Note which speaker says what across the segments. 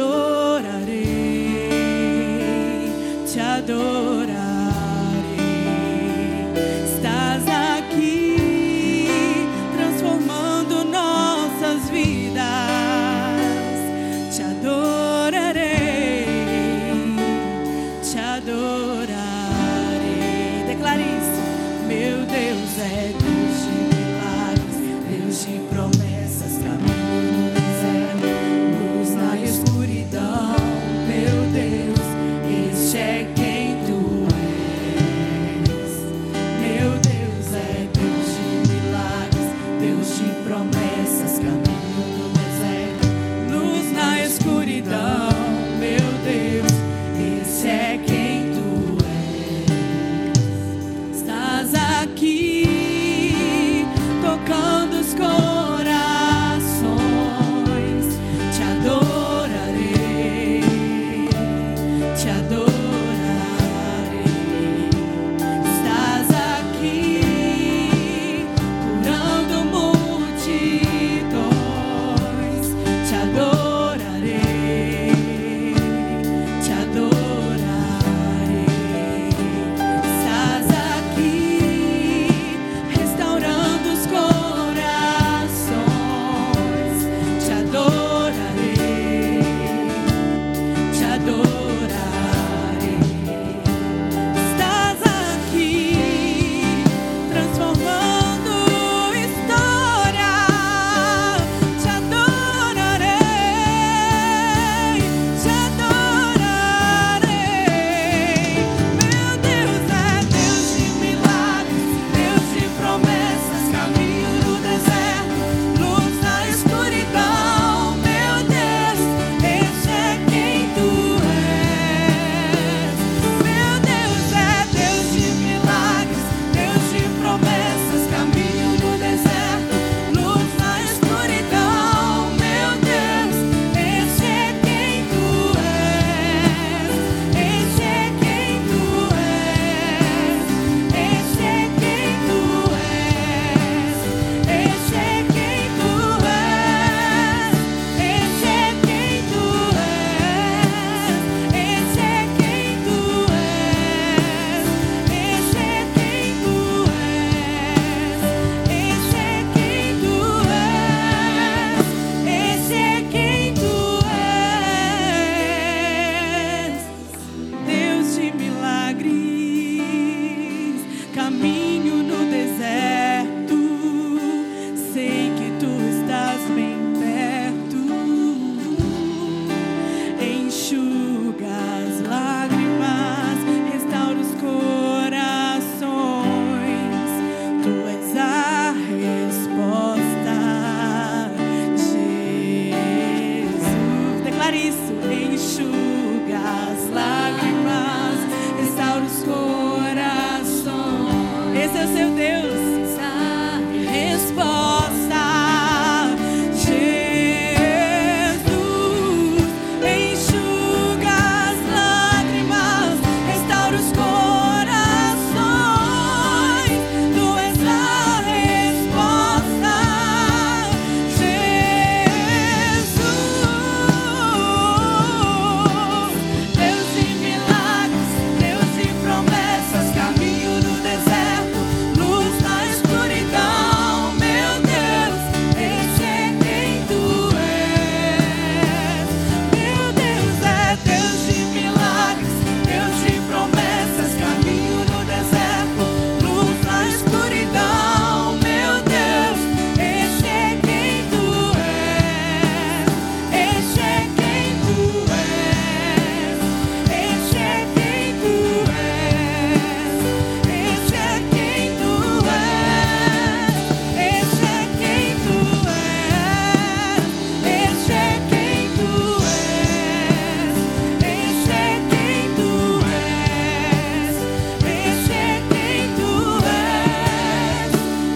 Speaker 1: door. te adoro.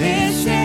Speaker 1: deixei.